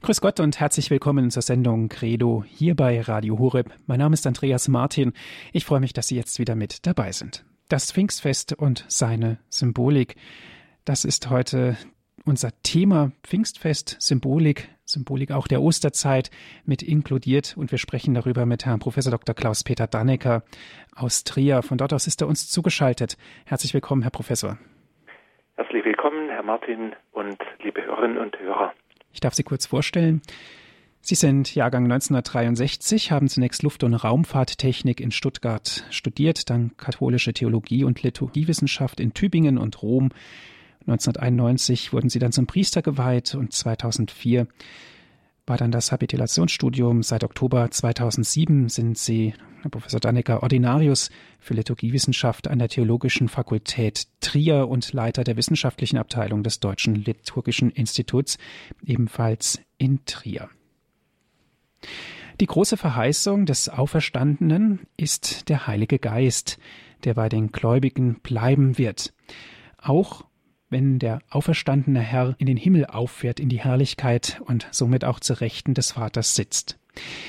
Grüß Gott und herzlich willkommen zur Sendung Credo hier bei Radio Horeb. Mein Name ist Andreas Martin. Ich freue mich, dass Sie jetzt wieder mit dabei sind. Das Pfingstfest und seine Symbolik. Das ist heute unser Thema Pfingstfest, Symbolik, Symbolik auch der Osterzeit mit inkludiert und wir sprechen darüber mit Herrn Professor Dr. Klaus-Peter Dannecker aus Trier. Von dort aus ist er uns zugeschaltet. Herzlich willkommen, Herr Professor. Herzlich willkommen, Herr Martin und liebe Hörerinnen und Hörer. Ich darf Sie kurz vorstellen. Sie sind Jahrgang 1963, haben zunächst Luft- und Raumfahrttechnik in Stuttgart studiert, dann katholische Theologie und Liturgiewissenschaft in Tübingen und Rom 1991 wurden sie dann zum Priester geweiht und 2004 war dann das Habilitationsstudium. Seit Oktober 2007 sind sie, Herr Professor Dannecker, Ordinarius für Liturgiewissenschaft an der Theologischen Fakultät Trier und Leiter der wissenschaftlichen Abteilung des Deutschen Liturgischen Instituts, ebenfalls in Trier. Die große Verheißung des Auferstandenen ist der Heilige Geist, der bei den Gläubigen bleiben wird. Auch wenn der auferstandene Herr in den Himmel auffährt, in die Herrlichkeit und somit auch zu Rechten des Vaters sitzt.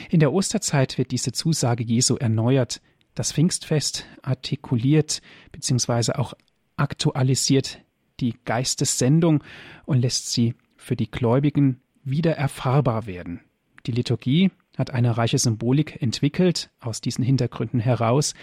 In der Osterzeit wird diese Zusage Jesu erneuert. Das Pfingstfest artikuliert bzw. auch aktualisiert die Geistessendung und lässt sie für die Gläubigen wieder erfahrbar werden. Die Liturgie hat eine reiche Symbolik entwickelt, aus diesen Hintergründen heraus,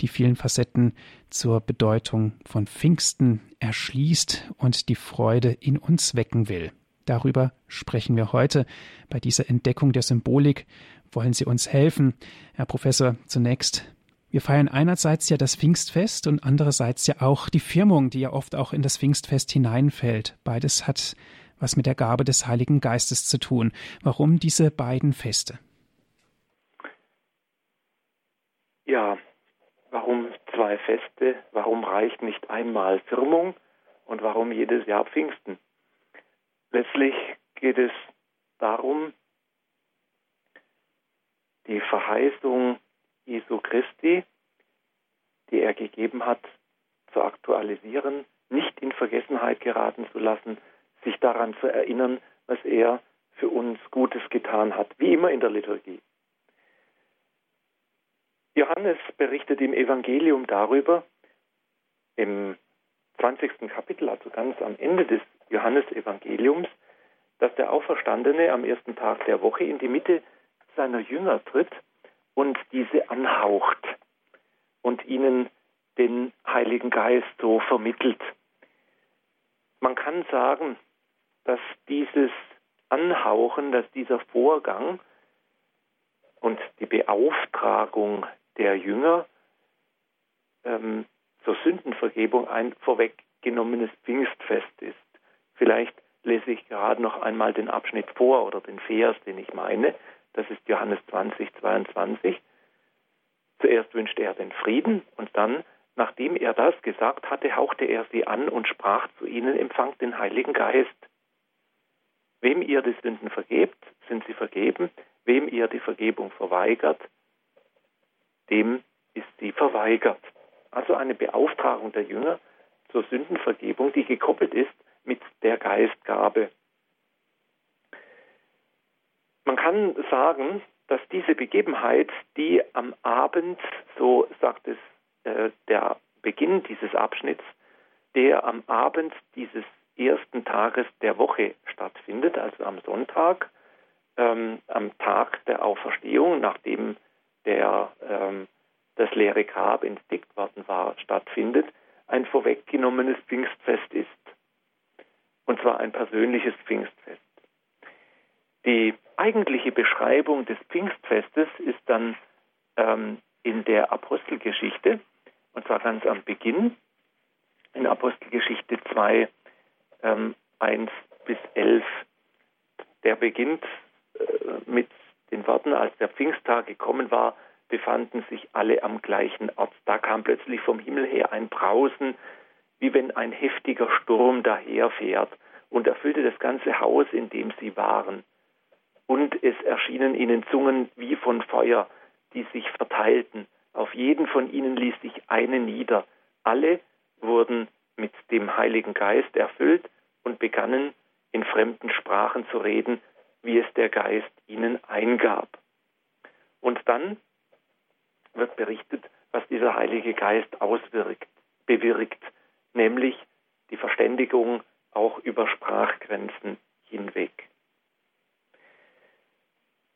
die vielen Facetten zur Bedeutung von Pfingsten erschließt und die Freude in uns wecken will. Darüber sprechen wir heute. Bei dieser Entdeckung der Symbolik wollen Sie uns helfen. Herr Professor, zunächst wir feiern einerseits ja das Pfingstfest und andererseits ja auch die Firmung, die ja oft auch in das Pfingstfest hineinfällt. Beides hat was mit der Gabe des Heiligen Geistes zu tun. Warum diese beiden Feste? Ja, warum zwei Feste? Warum reicht nicht einmal Firmung und warum jedes Jahr Pfingsten? Letztlich geht es darum, die Verheißung Jesu Christi, die er gegeben hat, zu aktualisieren, nicht in Vergessenheit geraten zu lassen, sich daran zu erinnern, was er für uns Gutes getan hat, wie immer in der Liturgie. Johannes berichtet im Evangelium darüber, im 20. Kapitel, also ganz am Ende des Johannesevangeliums, dass der Auferstandene am ersten Tag der Woche in die Mitte seiner Jünger tritt und diese anhaucht und ihnen den Heiligen Geist so vermittelt. Man kann sagen, dass dieses Anhauchen, dass dieser Vorgang und die Beauftragung der Jünger ähm, zur Sündenvergebung ein vorweggenommenes Pfingstfest ist. Vielleicht lese ich gerade noch einmal den Abschnitt vor oder den Vers, den ich meine. Das ist Johannes 20, 22. Zuerst wünschte er den Frieden und dann, nachdem er das gesagt hatte, hauchte er sie an und sprach zu ihnen, empfangt den Heiligen Geist. Wem ihr die Sünden vergebt, sind sie vergeben. Wem ihr die Vergebung verweigert, dem ist sie verweigert. Also eine Beauftragung der Jünger zur Sündenvergebung, die gekoppelt ist mit der Geistgabe. Man kann sagen, dass diese Begebenheit, die am Abend, so sagt es äh, der Beginn dieses Abschnitts, der am Abend dieses ersten Tages der Woche stattfindet, also am Sonntag, ähm, am Tag der Auferstehung, nachdem der, ähm, das leere Grab entdeckt worden war, stattfindet, ein vorweggenommenes Pfingstfest ist. Und zwar ein persönliches Pfingstfest. Die eigentliche Beschreibung des Pfingstfestes ist dann ähm, in der Apostelgeschichte, und zwar ganz am Beginn, in Apostelgeschichte 2, ähm, 1 bis 11. Der beginnt äh, mit den Worten, als der Pfingsttag gekommen war, befanden sich alle am gleichen Ort. Da kam plötzlich vom Himmel her ein Brausen, wie wenn ein heftiger Sturm daherfährt und erfüllte das ganze Haus, in dem sie waren. Und es erschienen ihnen Zungen wie von Feuer, die sich verteilten. Auf jeden von ihnen ließ sich eine nieder. Alle wurden mit dem Heiligen Geist erfüllt und begannen in fremden Sprachen zu reden, wie es der Geist ihnen eingab. Und dann wird berichtet, was dieser Heilige Geist auswirkt, bewirkt, nämlich die Verständigung auch über Sprachgrenzen hinweg.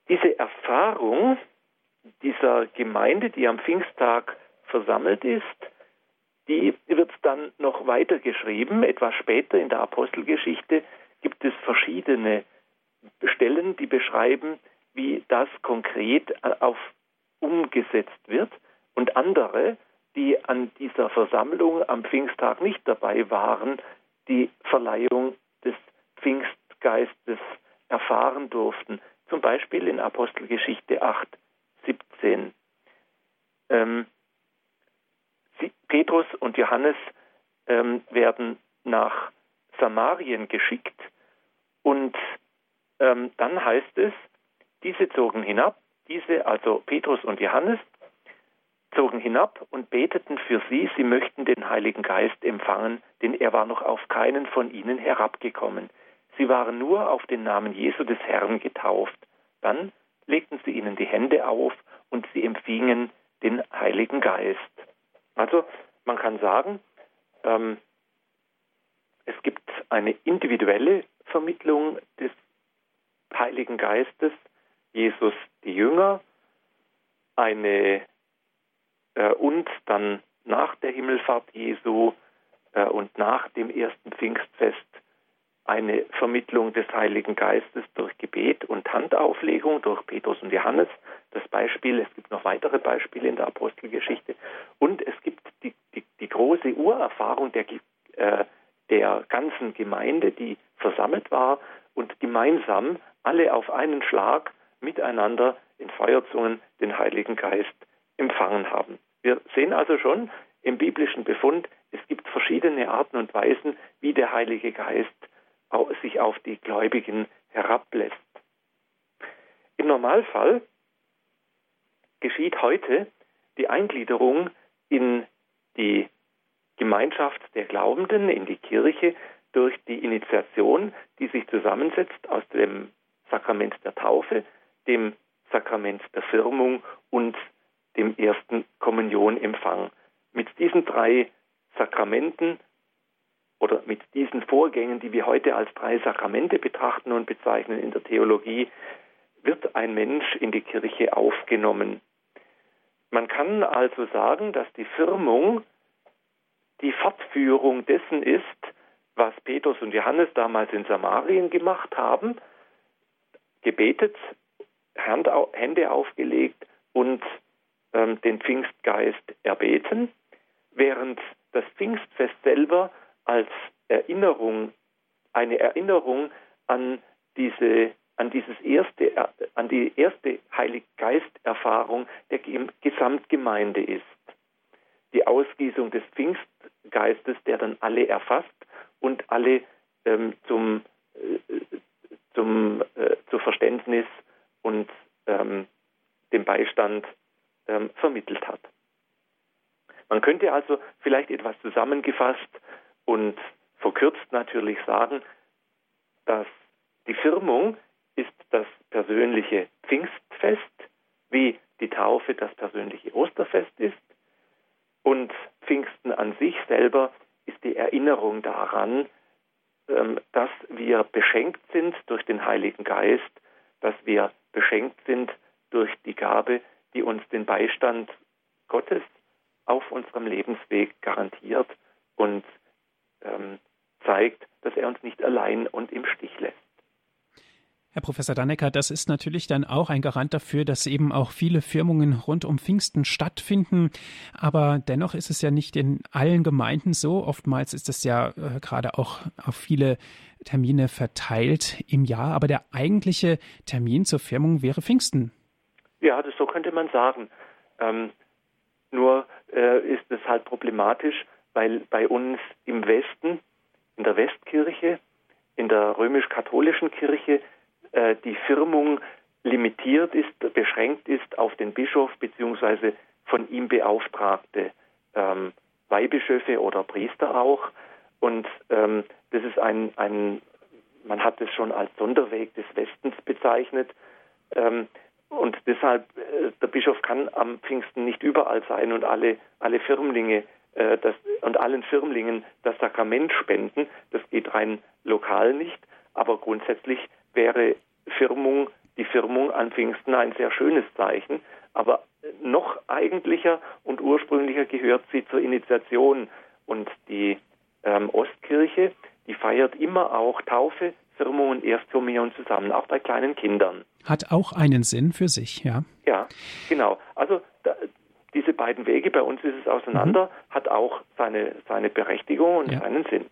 Diese Erfahrung dieser Gemeinde, die am Pfingsttag versammelt ist, die wird dann noch weiter geschrieben. Etwas später in der Apostelgeschichte gibt es verschiedene Stellen, die beschreiben, wie das konkret auf umgesetzt wird und andere, die an dieser Versammlung am Pfingsttag nicht dabei waren, die Verleihung des Pfingstgeistes erfahren durften. Zum Beispiel in Apostelgeschichte 8, 17. Ähm, Petrus und Johannes ähm, werden nach Samarien geschickt und ähm, dann heißt es, diese zogen hinab, diese, also Petrus und Johannes, zogen hinab und beteten für sie, sie möchten den Heiligen Geist empfangen, denn er war noch auf keinen von ihnen herabgekommen. Sie waren nur auf den Namen Jesu des Herrn getauft. Dann legten sie ihnen die Hände auf und sie empfingen den Heiligen Geist. Also man kann sagen, ähm, es gibt eine individuelle Vermittlung des Heiligen Geistes, Jesus die Jünger, eine äh, und dann nach der Himmelfahrt Jesu äh, und nach dem ersten Pfingstfest eine Vermittlung des Heiligen Geistes durch Gebet und Handauflegung durch Petrus und Johannes. Das Beispiel, es gibt noch weitere Beispiele in der Apostelgeschichte. Und es gibt die, die, die große Urerfahrung der, äh, der ganzen Gemeinde, die versammelt war und gemeinsam alle auf einen Schlag miteinander in Feuerzungen den Heiligen Geist empfangen haben. Wir sehen also schon im biblischen Befund, es gibt verschiedene Arten und Weisen, wie der Heilige Geist sich auf die Gläubigen herablässt. Im Normalfall geschieht heute die Eingliederung in die Gemeinschaft der Glaubenden, in die Kirche, durch die Initiation, die sich zusammensetzt aus dem Sakrament der Taufe, dem Sakrament der Firmung und dem ersten Kommunionempfang. Mit diesen drei Sakramenten oder mit diesen Vorgängen, die wir heute als drei Sakramente betrachten und bezeichnen in der Theologie, wird ein Mensch in die Kirche aufgenommen. Man kann also sagen, dass die Firmung die Fortführung dessen ist, was Petrus und Johannes damals in Samarien gemacht haben, gebetet, Hände aufgelegt und ähm, den Pfingstgeist erbeten, während das Pfingstfest selber als Erinnerung, eine Erinnerung an diese an dieses erste, an die erste Heiliggeist-Erfahrung der Gesamtgemeinde ist. Die Ausgießung des Pfingstgeistes, der dann alle erfasst und alle ähm, zum, äh, zum äh, zu Verständnis und ähm, dem Beistand ähm, vermittelt hat. Man könnte also vielleicht etwas zusammengefasst und verkürzt natürlich sagen, dass die Firmung ist das persönliche Pfingstfest, wie die Taufe das persönliche Osterfest ist. Und Pfingsten an sich selber ist die Erinnerung daran, dass wir beschenkt sind durch den Heiligen Geist, dass wir beschenkt sind durch die Gabe, die uns den Beistand Gottes auf unserem Lebensweg garantiert und ähm, zeigt, dass er uns nicht allein und im Stich lässt. Herr Professor Dannecker, das ist natürlich dann auch ein Garant dafür, dass eben auch viele Firmungen rund um Pfingsten stattfinden. Aber dennoch ist es ja nicht in allen Gemeinden so. Oftmals ist es ja äh, gerade auch auf viele Termine verteilt im Jahr. Aber der eigentliche Termin zur Firmung wäre Pfingsten. Ja, das so könnte man sagen. Ähm, nur äh, ist es halt problematisch, weil bei uns im Westen, in der Westkirche, in der römisch-katholischen Kirche, äh, die Firmung limitiert ist, beschränkt ist auf den Bischof bzw. von ihm beauftragte ähm, Weihbischöfe oder Priester auch. Und ähm, das ist ein, ein, man hat es schon als Sonderweg des Westens bezeichnet. Ähm, und deshalb, äh, der Bischof kann am Pfingsten nicht überall sein und alle, alle Firmlinge äh, das, und allen Firmlingen das Sakrament spenden. Das geht rein lokal nicht. Aber grundsätzlich wäre Firmung, die Firmung an Pfingsten ein sehr schönes Zeichen. Aber noch eigentlicher und ursprünglicher gehört sie zur Initiation. Und die ähm, Ostkirche, die feiert immer auch Taufe, Firmung und Erstkommunion zusammen, auch bei kleinen Kindern. Hat auch einen Sinn für sich, ja. Ja, genau. Also da, diese beiden Wege, bei uns ist es auseinander, mhm. hat auch seine, seine Berechtigung und ja. seinen Sinn.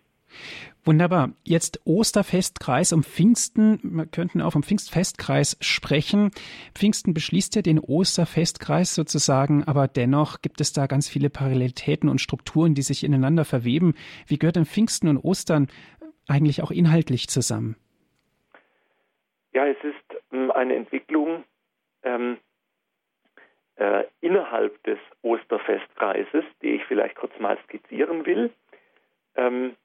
Wunderbar. Jetzt Osterfestkreis um Pfingsten. Wir könnten auch vom Pfingstfestkreis sprechen. Pfingsten beschließt ja den Osterfestkreis sozusagen, aber dennoch gibt es da ganz viele Parallelitäten und Strukturen, die sich ineinander verweben. Wie gehört denn Pfingsten und Ostern eigentlich auch inhaltlich zusammen? Ja, es ist ähm, eine Entwicklung ähm, äh, innerhalb des Osterfestkreises, die ich vielleicht kurz mal skizzieren will. Ähm,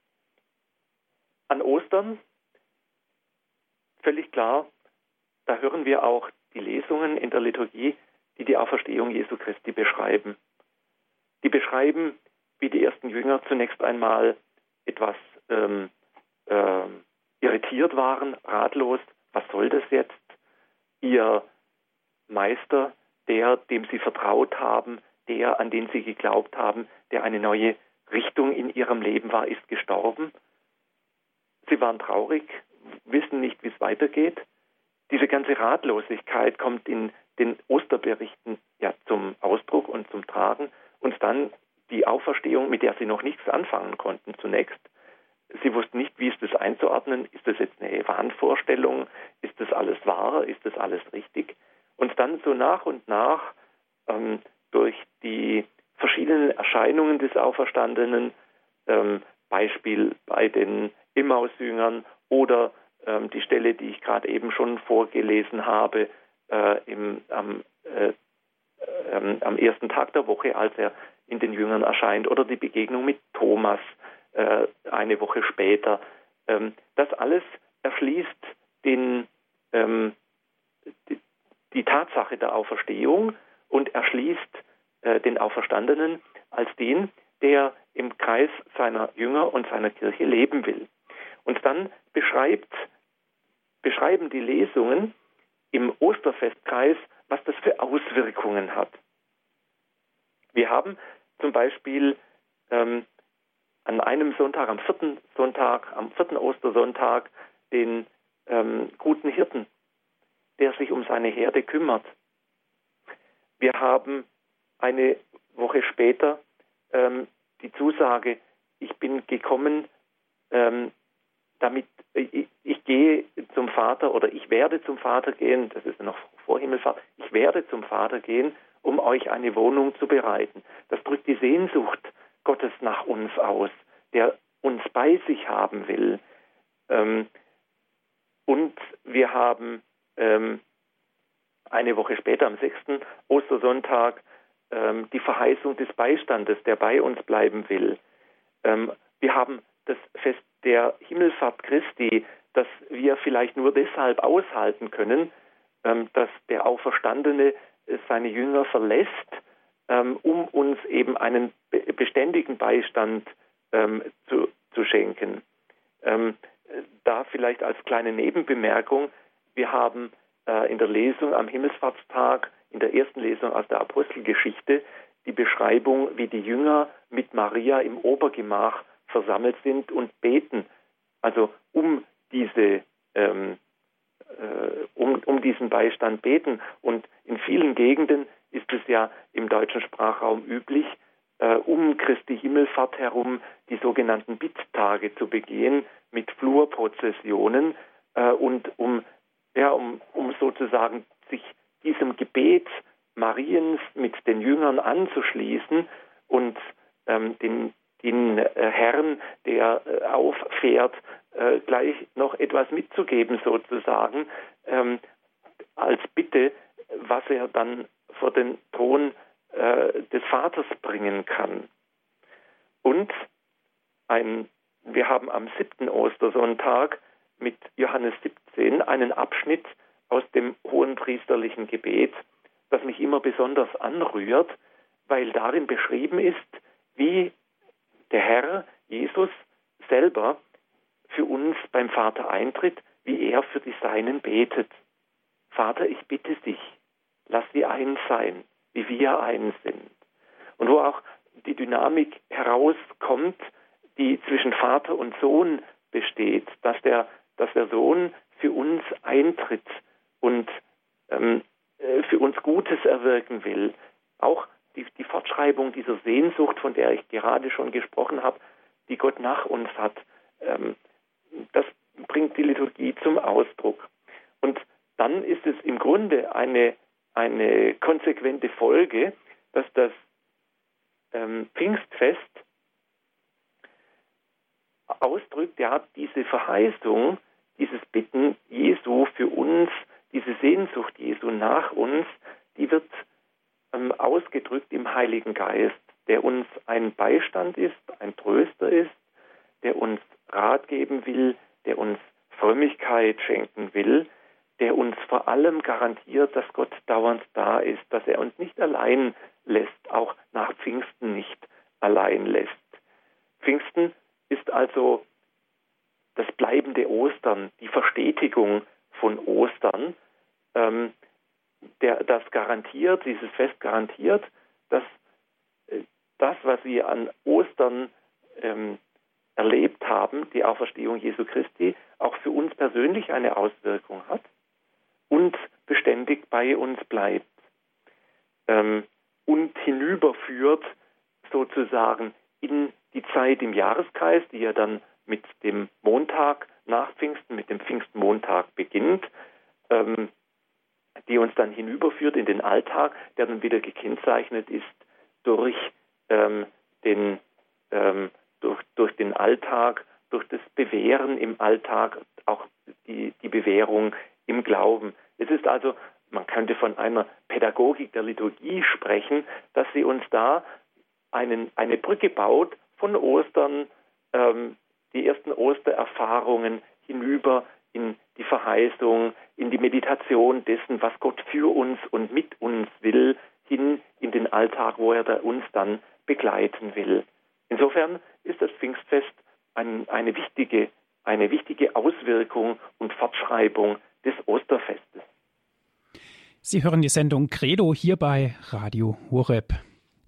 an Ostern, völlig klar, da hören wir auch die Lesungen in der Liturgie, die die Auferstehung Jesu Christi beschreiben. Die beschreiben, wie die ersten Jünger zunächst einmal etwas ähm, äh, irritiert waren, ratlos, was soll das jetzt? Ihr Meister, der, dem sie vertraut haben, der, an den sie geglaubt haben, der eine neue Richtung in ihrem Leben war, ist gestorben. Sie waren traurig, wissen nicht, wie es weitergeht. Diese ganze Ratlosigkeit kommt in den Osterberichten ja zum Ausdruck und zum Tragen. Und dann die Auferstehung, mit der sie noch nichts anfangen konnten zunächst. Sie wussten nicht, wie ist das einzuordnen. Ist das jetzt eine Wahnvorstellung? Ist das alles wahr? Ist das alles richtig? Und dann so nach und nach ähm, durch die verschiedenen Erscheinungen des Auferstandenen, ähm, Beispiel bei den Emmaus-Jüngern oder ähm, die Stelle, die ich gerade eben schon vorgelesen habe, äh, im, am, äh, ähm, am ersten Tag der Woche, als er in den Jüngern erscheint, oder die Begegnung mit Thomas äh, eine Woche später. Ähm, das alles erschließt den, ähm, die, die, Tatsache der Auferstehung und erschließt äh, den Auferstandenen als den, der im Kreis seiner Jünger und seiner Kirche leben will. Und dann beschreiben die Lesungen im Osterfestkreis, was das für Auswirkungen hat. Wir haben zum Beispiel ähm, an einem Sonntag, am vierten Sonntag, am vierten Ostersonntag, den ähm, guten Hirten, der sich um seine Herde kümmert. Wir haben eine Woche später ähm, die Zusage, ich bin gekommen, ähm, damit ich, ich, gehe zum Vater oder ich werde zum Vater gehen, das ist noch vor Himmelfahrt, ich werde zum Vater gehen, um euch eine Wohnung zu bereiten. Das drückt die Sehnsucht Gottes nach uns aus, der uns bei sich haben will. Ähm, und wir haben ähm, eine Woche später, am 6. Ostersonntag, ähm, die Verheißung des Beistandes, der bei uns bleiben will. Ähm, wir haben das Fest der Himmelfahrt Christi, das wir vielleicht nur deshalb aushalten können, ähm, dass der Auferstandene seine Jünger verlässt, ähm, um uns eben einen beständigen Beistand ähm, zu, zu, schenken. Da vielleicht als kleine Nebenbemerkung, wir haben äh, in der Lesung am Himmelfahrtstag, in der ersten Lesung aus der Apostelgeschichte, die Beschreibung, wie die Jünger mit Maria im Obergemach versammelt sind und beten, also um diese ähm, äh, um, um diesen Beistand beten. Und in vielen Gegenden ist es ja im deutschen Sprachraum üblich, äh, um Christi Himmelfahrt herum die sogenannten Bitttage zu begehen mit Flurprozessionen äh, und um, ja, um, um sozusagen sich diesem Gebet Mariens mit den Jüngern anzuschließen und ähm, den, den äh, Herrn, der äh, auffährt, äh, gleich noch etwas mitzugeben sozusagen, ähm, als Bitte, was er dann vor den Thron des Vaters bringen kann. Und ein, wir haben am siebten Ostersonntag mit Johannes 17 einen Abschnitt aus hohepriesterlichen Gebet, das mich immer besonders anrührt, weil darin beschrieben ist, wie der Herr Jesus selber für uns beim Vater eintritt, wie er für die Seinen betet. Vater, ich bitte dich, lass sie eins sein, wie wir eins sind. Und wo auch die Dynamik herauskommt, die zwischen Vater und Sohn besteht, dass der, dass der Sohn für uns eintritt und ähm, äh, für uns Gutes erwirken will. Auch die, die Fortschreibung dieser Sehnsucht, von der ich gerade schon gesprochen habe, die Gott nach uns hat, ähm, das bringt die Liturgie zum Ausdruck. Und dann ist es im Grunde eine, eine konsequente Folge, dass das ähm, Pfingstfest ausdrückt, ja, diese Verheißung, dieses Bitten Jesu für uns, diese Sehnsucht Jesu nach uns, die wird ähm, ausgedrückt im Heiligen Geist, der uns ein Beistand ist, ein Tröster ist, der uns Rat geben will, der uns Frömmigkeit schenken will, der uns vor allem garantiert, dass Gott dauernd da ist, dass er uns nicht allein lässt, auch nach Pfingsten nicht allein lässt. Pfingsten ist also das bleibende Ostern, die Verstetigung von Ostern, ähm, der das garantiert, dieses Fest garantiert, dass äh, das, was wir an Ostern ähm, erlebt haben, die Auferstehung Jesu Christi, auch für uns persönlich eine Auswirkung hat und beständig bei uns bleibt ähm, und hinüberführt sozusagen in die Zeit im Jahreskreis, die ja dann mit dem Montag nach Pfingsten, mit dem Pfingstmontag beginnt, ähm, die uns dann hinüberführt in den Alltag, der dann wieder gekennzeichnet ist durch ähm, den ähm, durch, durch den Alltag, durch das Bewähren im Alltag, auch die, die Bewährung im Glauben. Es ist also, man könnte von einer Pädagogik der Liturgie sprechen, dass sie uns da einen, eine Brücke baut von Ostern, ähm, die ersten Ostererfahrungen hinüber in die Verheißung, in die Meditation dessen, was Gott für uns und mit uns will, hin in den Alltag, wo er uns dann begleiten will. Insofern ist das Pfingstfest ein, eine, wichtige, eine wichtige Auswirkung und Fortschreibung des Osterfestes. Sie hören die Sendung Credo hier bei Radio Horeb.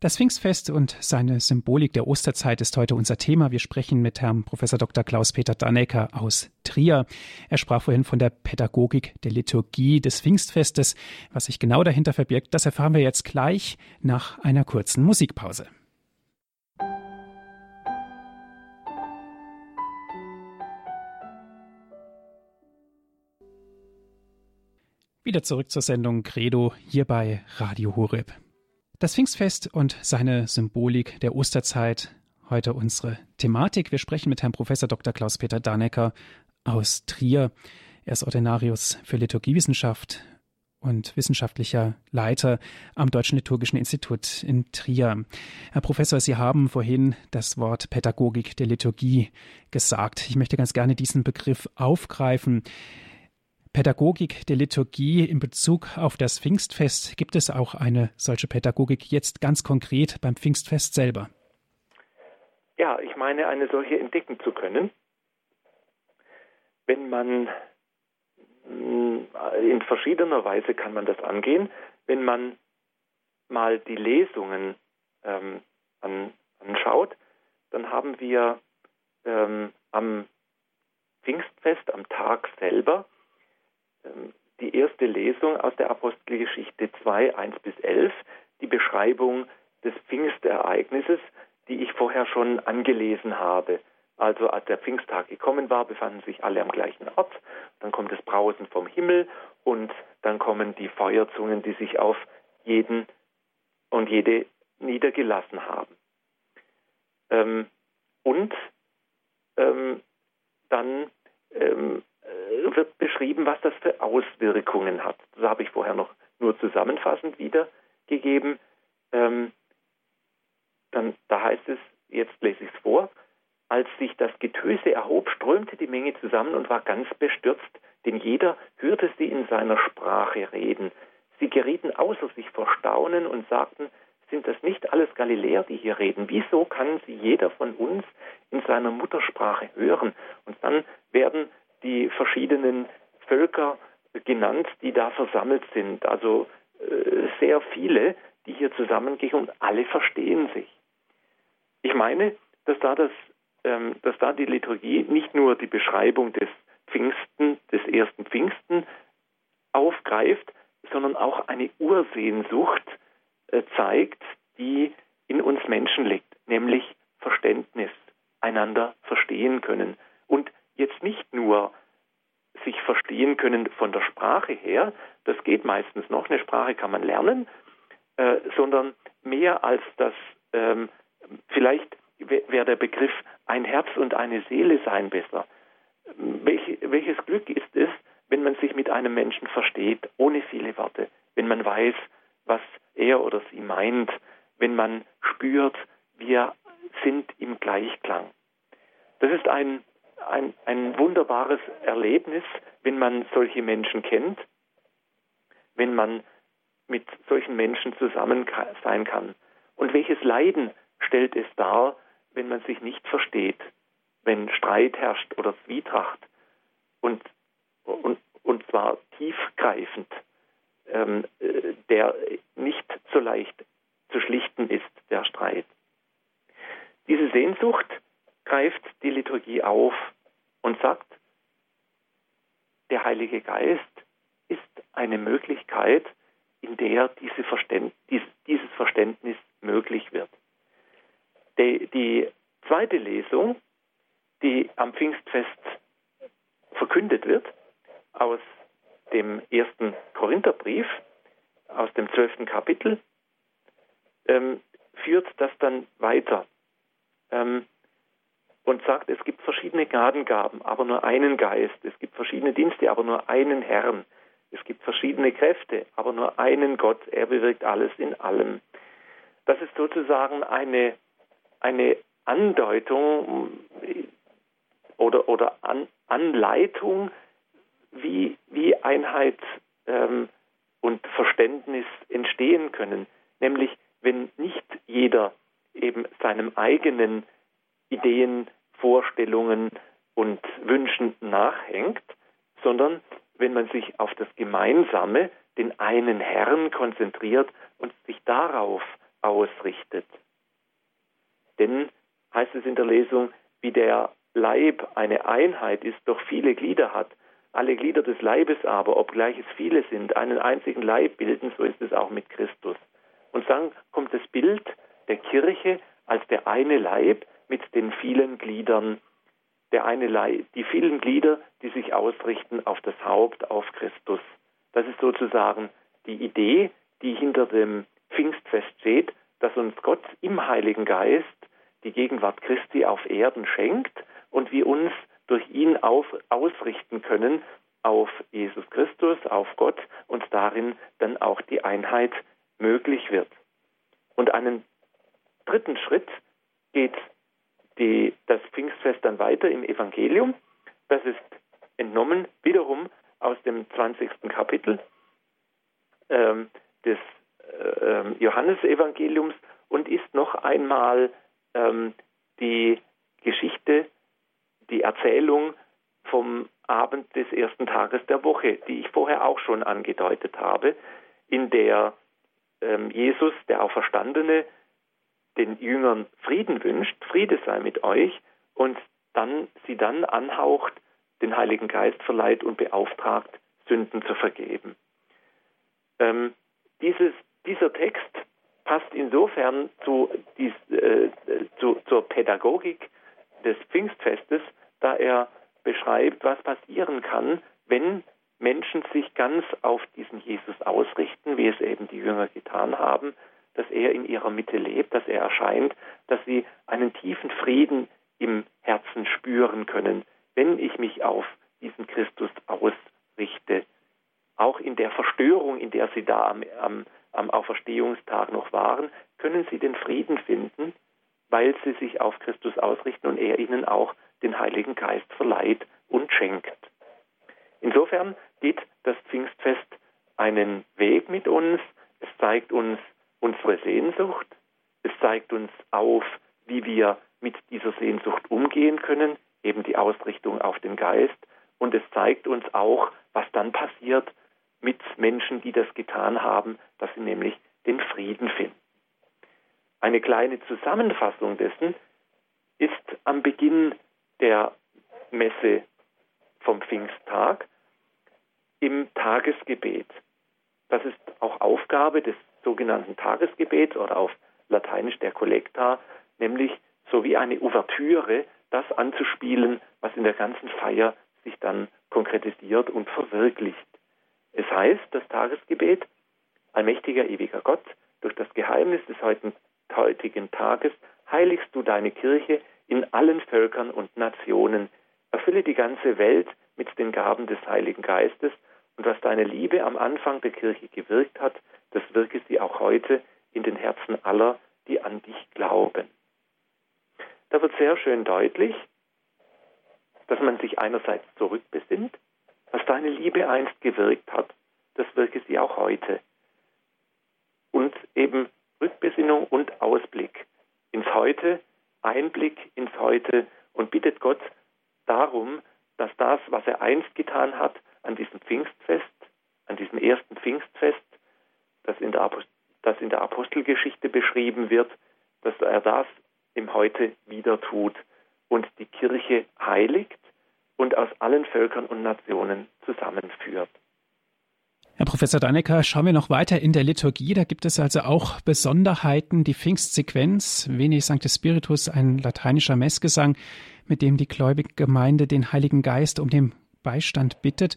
Das Pfingstfest und seine Symbolik der Osterzeit ist heute unser Thema. Wir sprechen mit Herrn Prof. Dr. Klaus-Peter Dannecker aus Trier. Er sprach vorhin von der Pädagogik der Liturgie des Pfingstfestes. Was sich genau dahinter verbirgt, das erfahren wir jetzt gleich nach einer kurzen Musikpause. Wieder zurück zur Sendung Credo hier bei Radio Horeb. Das Pfingstfest und seine Symbolik der Osterzeit. Heute unsere Thematik. Wir sprechen mit Herrn Professor Dr. Klaus-Peter Danecker aus Trier. Er ist Ordinarius für Liturgiewissenschaft und wissenschaftlicher Leiter am Deutschen Liturgischen Institut in Trier. Herr Professor, Sie haben vorhin das Wort Pädagogik der Liturgie gesagt. Ich möchte ganz gerne diesen Begriff aufgreifen. Pädagogik der Liturgie in Bezug auf das Pfingstfest. Gibt es auch eine solche Pädagogik jetzt ganz konkret beim Pfingstfest selber? Ja, ich meine, eine solche entdecken zu können, wenn man mm, in verschiedener Weise kann man das angehen, wenn man mal die Lesungen ähm, an, anschaut, dann haben wir ähm, am Pfingstfest, am Tag selber, die erste Lesung aus der Apostelgeschichte 2, 1 bis 11, die Beschreibung des Pfingstereignisses, die ich vorher schon angelesen habe. Also als der Pfingsttag gekommen war, befanden sich alle am gleichen Ort. Dann kommt das Brausen vom Himmel und dann kommen die Feuerzungen, die sich auf jeden und jede niedergelassen haben. Ähm, und ähm, dann ähm, äh, wird beschrieben, was das für Auswirkungen hat. Das habe ich vorher noch nur zusammenfassend wiedergegeben. Ähm, dann, da heißt es, jetzt lese ich es vor, als sich das Getöse erhob, strömte die Menge zusammen und war ganz bestürzt. denn jeder hörte sie in seiner Sprache reden. Sie gerieten außer sich vor Staunen und sagten, sind das nicht alles Galiläer, die hier reden? Wieso kann sie jeder von uns in seiner Muttersprache hören? Und dann werden die verschiedenen Völker genannt, die da versammelt sind. Also äh, sehr viele, die hier zusammengehen und alle verstehen sich. Ich meine, dass da, das, ähm, dass da die Liturgie nicht nur die Beschreibung des Pfingsten, des ersten Pfingsten aufgreift, sondern auch eine Ursehnsucht äh, zeigt, die in uns Menschen liegt, nämlich Verständnis, einander verstehen können. Und jetzt nicht nur sich verstehen können von der Sprache her, das geht meistens noch, eine Sprache kann man lernen, äh, sondern mehr als das, ähm, vielleicht wäre der Begriff ein Herz und eine Seele sein besser. Welch, welches Glück ist es, wenn man sich mit einem Menschen versteht, ohne viele Worte, wenn man weiß, was er oder sie meint, wenn man spürt, wir sind im Gleichklang. Das ist ein, ein, ein wunderbares Erlebnis, wenn man solche Menschen kennt, wenn man mit solchen Menschen zusammen sein kann. Und welches Leiden stellt es dar, wenn man sich nicht versteht, wenn Streit herrscht oder Zwietracht und, und, und zwar tiefgreifend, ähm, äh, der nicht so leicht zu schlichten ist, der Streit. Diese Sehnsucht greift die Liturgie auf und sagt, der Heilige Geist ist eine Möglichkeit, in der diese Verständ, dies, dieses Verständnis möglich wird. Die, die zweite Lesung, die am Pfingstfest verkündet wird, aus dem ersten Korintherbrief, aus dem zwölften Kapitel, ähm, führt das dann weiter ähm, und sagt, es gibt verschiedene Gnadengaben, aber nur einen Geist. Es gibt verschiedene Dienste, aber nur einen Herrn. Es gibt verschiedene Kräfte, aber nur einen Gott. Er bewirkt alles in allem. Das ist sozusagen eine, eine Andeutung oder, oder An, Anleitung, wie, wie Einheit ähm, und Verständnis entstehen können. Nämlich, wenn nicht jeder eben seinem eigenen Ideen, Vorstellungen und Wünschen nachhängt, sondern wenn man sich auf das Gemeinsame, den einen Herrn konzentriert und sich darauf ausrichtet. Denn, heißt es in der Lesung, wie der Leib eine Einheit ist, doch viele Glieder hat, alle Glieder des Leibes aber, obgleich es viele sind, einen einzigen Leib bilden, so ist es auch mit Christus. Und dann kommt das Bild der Kirche als der eine Leib mit den vielen Gliedern, der eine Leib, die vielen Glieder, die sich ausrichten auf das Haupt, auf Christus. Das ist sozusagen die Idee, die hinter dem Pfingstfest steht, dass uns Gott im Heiligen Geist die Gegenwart Christi auf Erden schenkt und wir uns durch ihn auf, ausrichten können auf Jesus Christus, auf Gott und darin dann auch die Einheit möglich wird. Und einen dritten Schritt geht die, das Pfingstfest dann weiter im Evangelium. Das ist entnommen wiederum aus dem 20. Kapitel ähm, des äh, Johannesevangeliums und ist noch einmal ähm, die Geschichte, die Erzählung vom Abend des ersten Tages der Woche, die ich vorher auch schon angedeutet habe, in der ähm, Jesus, der Auferstandene, den Jüngern Frieden wünscht, Friede sei mit euch, und dann sie dann anhaucht, den Heiligen Geist verleiht und beauftragt, Sünden zu vergeben. Ähm, dieses, dieser Text passt insofern zu, dies, äh, zu, zur Pädagogik des Pfingstfestes, da er beschreibt, was passieren kann, wenn Menschen sich ganz auf diesen Jesus ausrichten, wie es eben die Jünger getan haben, dass er in ihrer Mitte lebt, dass er erscheint, dass sie einen tiefen Frieden im Herzen spüren können, wenn ich mich auf diesen Christus ausrichte. Auch in der Verstörung, in der sie da am, am, am Auferstehungstag noch waren, können sie den Frieden finden, weil sie sich auf Christus ausrichten und er ihnen auch den Heiligen Geist verleiht und schenkt. Insofern geht das Pfingstfest einen Weg mit uns. Es zeigt uns unsere Sehnsucht. Es zeigt uns auf, wie wir mit dieser Sehnsucht umgehen können, eben die Ausrichtung auf den Geist. Und es zeigt uns auch, was dann passiert mit Menschen, die das getan haben, dass sie nämlich den Frieden finden. Eine kleine Zusammenfassung dessen ist am Beginn der Messe vom Pfingsttag im Tagesgebet. Das ist auch Aufgabe des sogenannten Tagesgebets oder auf Lateinisch der Kollekta, nämlich so wie eine Ouvertüre, das anzuspielen, was in der ganzen Feier sich dann konkretisiert und verwirklicht. Es heißt, das Tagesgebet, allmächtiger, ewiger Gott, durch das Geheimnis des heutigen Tages heiligst du deine Kirche in allen Völkern und Nationen. Erfülle die ganze Welt mit den Gaben des Heiligen Geistes und was deine Liebe am Anfang der Kirche gewirkt hat, das wirke sie auch heute in den Herzen aller, die an dich glauben. Da wird sehr schön deutlich, dass man sich einerseits zurückbesinnt, was deine Liebe einst gewirkt hat, das wirke sie auch heute. Und eben Rückbesinnung und Ausblick ins Heute, Einblick ins Heute und bittet Gott darum, dass das, was er einst getan hat an diesem Pfingstfest, an diesem ersten Pfingstfest, das in der, Apost das in der Apostelgeschichte beschrieben wird, dass er das im Heute wieder tut und die Kirche heiligt und aus allen Völkern und Nationen zusammenführt. Herr Professor Dannecker, schauen wir noch weiter in der Liturgie. Da gibt es also auch Besonderheiten. Die Pfingstsequenz, Veni Sancte Spiritus, ein lateinischer Messgesang, mit dem die gläubige Gemeinde den Heiligen Geist um den Beistand bittet.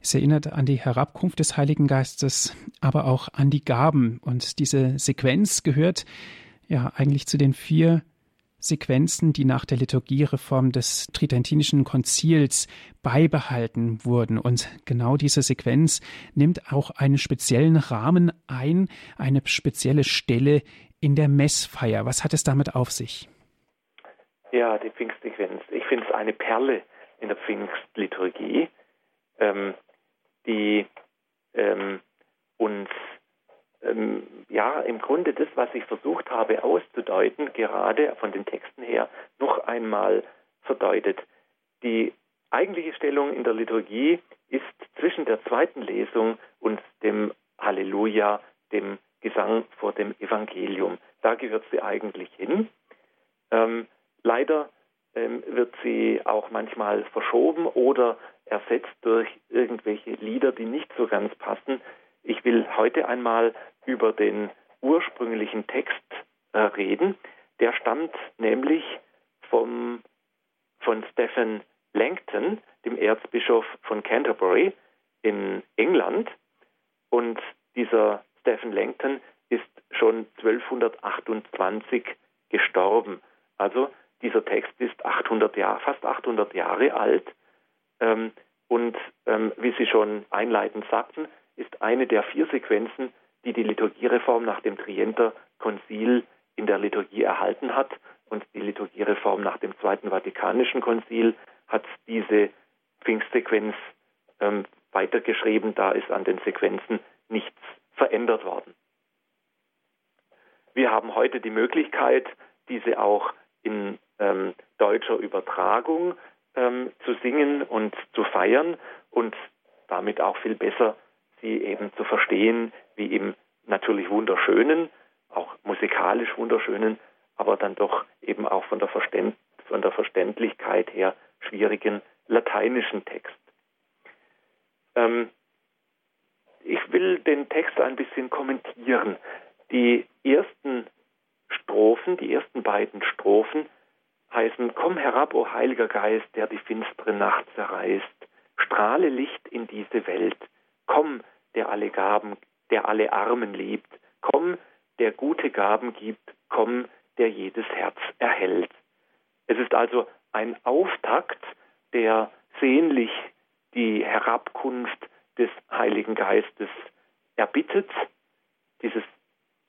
Es erinnert an die Herabkunft des Heiligen Geistes, aber auch an die Gaben. Und diese Sequenz gehört ja eigentlich zu den vier Sequenzen, die nach der Liturgiereform des Tridentinischen Konzils beibehalten wurden. Und genau diese Sequenz nimmt auch einen speziellen Rahmen ein, eine spezielle Stelle in der Messfeier. Was hat es damit auf sich? Ja, die Pfingstsequenz. Ich finde es eine Perle in der Pfingstliturgie, ähm, die ähm, uns ähm, ja im Grunde das, was ich versucht habe auszudeuten, gerade von den Texten her, noch einmal verdeutet. Die eigentliche Stellung in der Liturgie ist zwischen der zweiten Lesung und dem Halleluja, dem Gesang vor dem Evangelium. Da gehört sie eigentlich hin. Ähm, leider ähm, wird sie auch manchmal verschoben oder ersetzt durch irgendwelche Lieder, die nicht so ganz passen. Ich will heute einmal über den ursprünglichen Text äh, reden. Der stammt nämlich vom, von Stephen Langton, dem Erzbischof von Canterbury in England. Und dieser Stephen Langton ist schon 1228 gestorben. Also dieser Text 800 Jahre, fast 800 Jahre alt. Ähm, und ähm, wie Sie schon einleitend sagten, ist eine der vier Sequenzen, die die Liturgiereform nach dem Trienter Konzil in der Liturgie erhalten hat. Und die Liturgiereform nach dem Zweiten Vatikanischen Konzil hat diese Pfingstsequenz ähm, weitergeschrieben. Da ist an den Sequenzen nichts verändert worden. Wir haben heute die Möglichkeit, diese auch in ähm, deutscher Übertragung ähm, zu singen und zu feiern und damit auch viel besser sie eben zu verstehen, wie im natürlich wunderschönen, auch musikalisch wunderschönen, aber dann doch eben auch von der, Verständ von der Verständlichkeit her schwierigen lateinischen Text. Ähm, ich will den Text ein bisschen kommentieren. Die ersten Strophen, die ersten beiden Strophen heißen Komm herab, o Heiliger Geist, der die finstere Nacht zerreißt, strahle Licht in diese Welt, Komm, der alle Gaben, der alle Armen liebt. Komm, der gute Gaben gibt. Komm, der jedes Herz erhält. Es ist also ein Auftakt, der sehnlich die Herabkunft des Heiligen Geistes erbittet. Dieses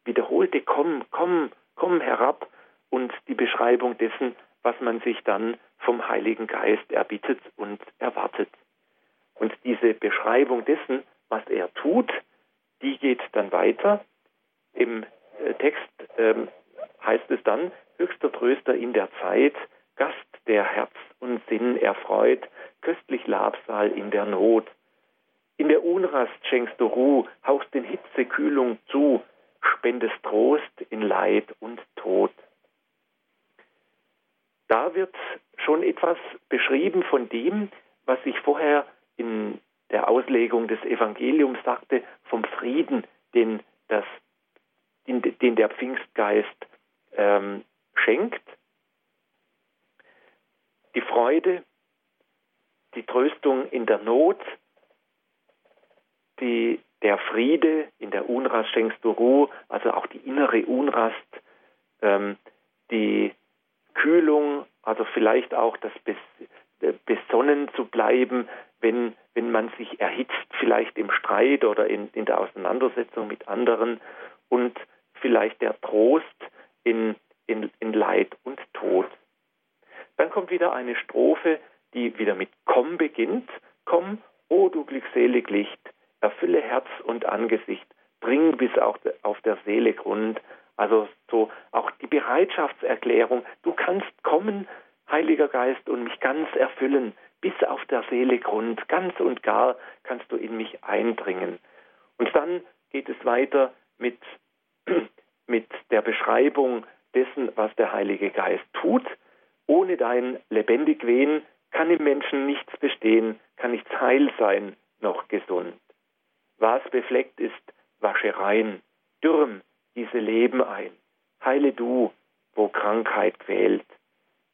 wiederholte Komm, komm, komm herab und die Beschreibung dessen, was man sich dann vom Heiligen Geist erbittet und erwartet. Und diese Beschreibung dessen, was er tut, die geht dann weiter. Im äh, Text ähm, heißt es dann, höchster Tröster in der Zeit, Gast, der Herz und Sinn erfreut, köstlich Labsal in der Not. In der Unrast schenkst du Ruh, hauchst den Hitze Kühlung zu, spendest Trost in Leid und Tod. Da wird schon etwas beschrieben von dem, was ich vorher in der Auslegung des Evangeliums sagte, vom Frieden, den, das, den, den der Pfingstgeist ähm, schenkt. Die Freude, die Tröstung in der Not, die, der Friede in der Unrast schenkst du Ruhe, also auch die innere Unrast, ähm, die Kühlung, also vielleicht auch das äh, besonnen zu bleiben, wenn, wenn man sich erhitzt, vielleicht im Streit oder in, in der Auseinandersetzung mit anderen und vielleicht der Trost in, in, in Leid und Tod. Dann kommt wieder eine Strophe, die wieder mit Komm beginnt. Komm, o du glückselig Licht, erfülle Herz und Angesicht, bring bis auf der Seele Grund. Also so auch die Bereitschaftserklärung, du kannst kommen, Heiliger Geist, und mich ganz erfüllen, bis auf der Seele Grund, ganz und gar kannst du in mich eindringen. Und dann geht es weiter mit, mit der Beschreibung dessen, was der Heilige Geist tut. Ohne dein lebendig Wehen kann im Menschen nichts bestehen, kann nichts heil sein, noch gesund. Was befleckt ist, wasche rein, dürm diese Leben ein. Heile du, wo Krankheit quält.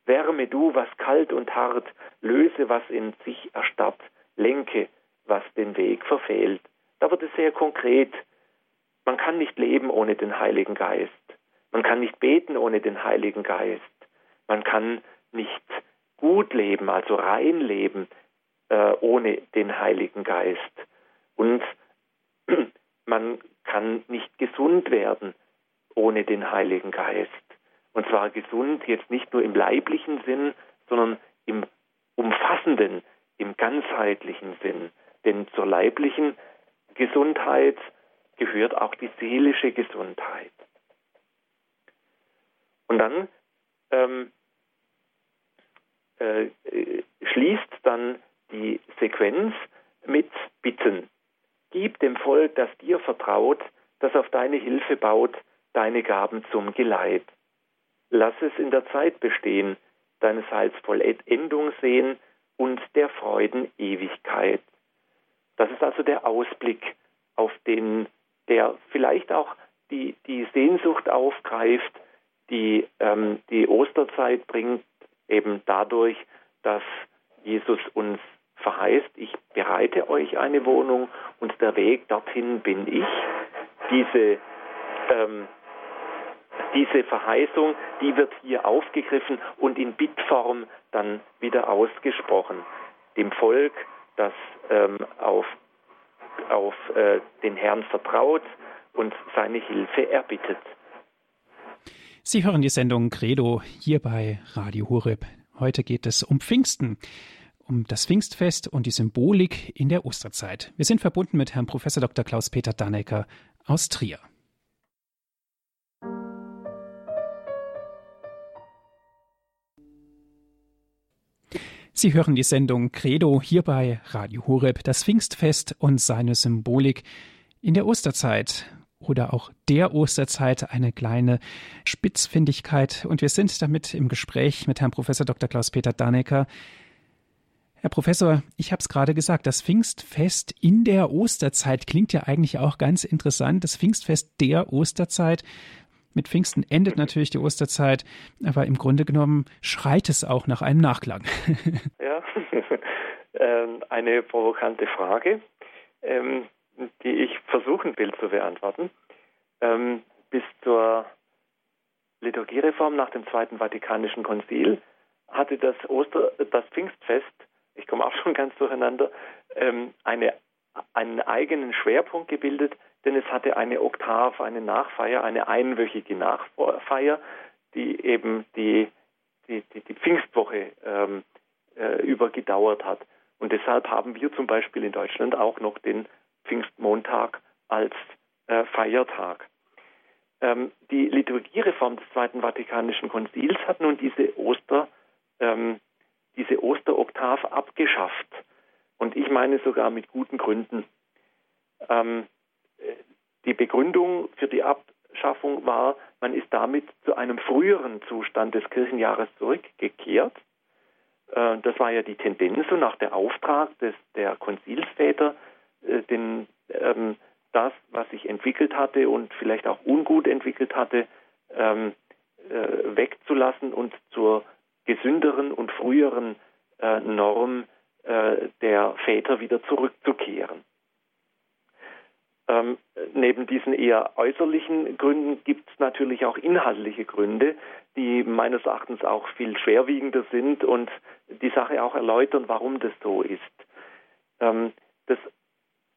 Wärme du, was kalt und hart, löse, was in sich erstarrt, lenke, was den Weg verfehlt. Da wird es sehr konkret. Man kann nicht leben ohne den Heiligen Geist. Man kann nicht beten ohne den Heiligen Geist. Man kann nicht gut leben, also rein leben, äh, ohne den Heiligen Geist. Und man kann nicht gesund werden ohne den Heiligen Geist. Und zwar gesund jetzt nicht nur im leiblichen Sinn, sondern im umfassenden, im ganzheitlichen Sinn. Denn zur leiblichen Gesundheit gehört auch die seelische Gesundheit. Und dann ähm, äh, schließt dann die Sequenz mit Bitten. Gib dem Volk, das dir vertraut, das auf deine Hilfe baut, deine Gaben zum Geleit. Lass es in der Zeit bestehen, deines Heils Vollendung sehen und der Freuden Ewigkeit. Das ist also der Ausblick, auf den der vielleicht auch die, die Sehnsucht aufgreift, die ähm, die Osterzeit bringt, eben dadurch, dass Jesus uns verheißt, ich bereite euch eine Wohnung und der Weg dorthin bin ich. Diese ähm, diese Verheißung, die wird hier aufgegriffen und in Bittform dann wieder ausgesprochen. Dem Volk, das ähm, auf, auf äh, den Herrn vertraut und seine Hilfe erbittet. Sie hören die Sendung Credo hier bei Radio Horeb. Heute geht es um Pfingsten, um das Pfingstfest und die Symbolik in der Osterzeit. Wir sind verbunden mit Herrn Prof. Dr. Klaus-Peter Dannecker aus Trier. Sie hören die Sendung Credo hier bei Radio Horeb, das Pfingstfest und seine Symbolik in der Osterzeit oder auch der Osterzeit eine kleine Spitzfindigkeit. Und wir sind damit im Gespräch mit Herrn Professor Dr. Klaus-Peter Dannecker. Herr Professor, ich habe es gerade gesagt, das Pfingstfest in der Osterzeit klingt ja eigentlich auch ganz interessant. Das Pfingstfest der Osterzeit. Mit Pfingsten endet natürlich die Osterzeit, aber im Grunde genommen schreit es auch nach einem Nachklang. ja, ähm, eine provokante Frage, ähm, die ich versuchen will zu beantworten. Ähm, bis zur Liturgiereform nach dem Zweiten Vatikanischen Konzil hatte das Oster, das Pfingstfest, ich komme auch schon ganz durcheinander, eine, einen eigenen Schwerpunkt gebildet, denn es hatte eine Oktav, eine Nachfeier, eine einwöchige Nachfeier, die eben die, die, die, die Pfingstwoche ähm, äh, über hat. Und deshalb haben wir zum Beispiel in Deutschland auch noch den Pfingstmontag als äh, Feiertag. Ähm, die Liturgiereform des Zweiten Vatikanischen Konzils hat nun diese Oster, ähm, diese Osteroktav abgeschafft. Und ich meine sogar mit guten Gründen. Ähm, die Begründung für die Abschaffung war, man ist damit zu einem früheren Zustand des Kirchenjahres zurückgekehrt. Äh, das war ja die Tendenz und auch der Auftrag des, der Konzilsväter, äh, den, ähm, das, was sich entwickelt hatte und vielleicht auch ungut entwickelt hatte, ähm, äh, wegzulassen und zur gesünderen und früheren äh, Norm äh, der Väter wieder zurückzukehren. Ähm, neben diesen eher äußerlichen Gründen gibt es natürlich auch inhaltliche Gründe, die meines Erachtens auch viel schwerwiegender sind und die Sache auch erläutern, warum das so ist. Ähm, das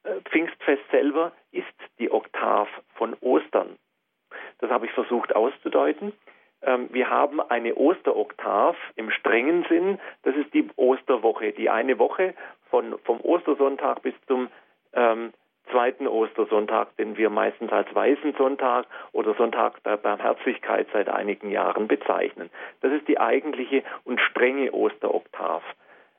äh, Pfingstfest selber ist die Oktav von Ostern. Das habe ich versucht auszudeuten. Ähm, wir haben eine Osteroktav im strengen Sinn. Das ist die Osterwoche, die eine Woche von, vom Ostersonntag bis zum ähm, zweiten Ostersonntag, den wir meistens als Weißen Sonntag oder Sonntag der Barmherzigkeit seit einigen Jahren bezeichnen. Das ist die eigentliche und strenge Osteroktav.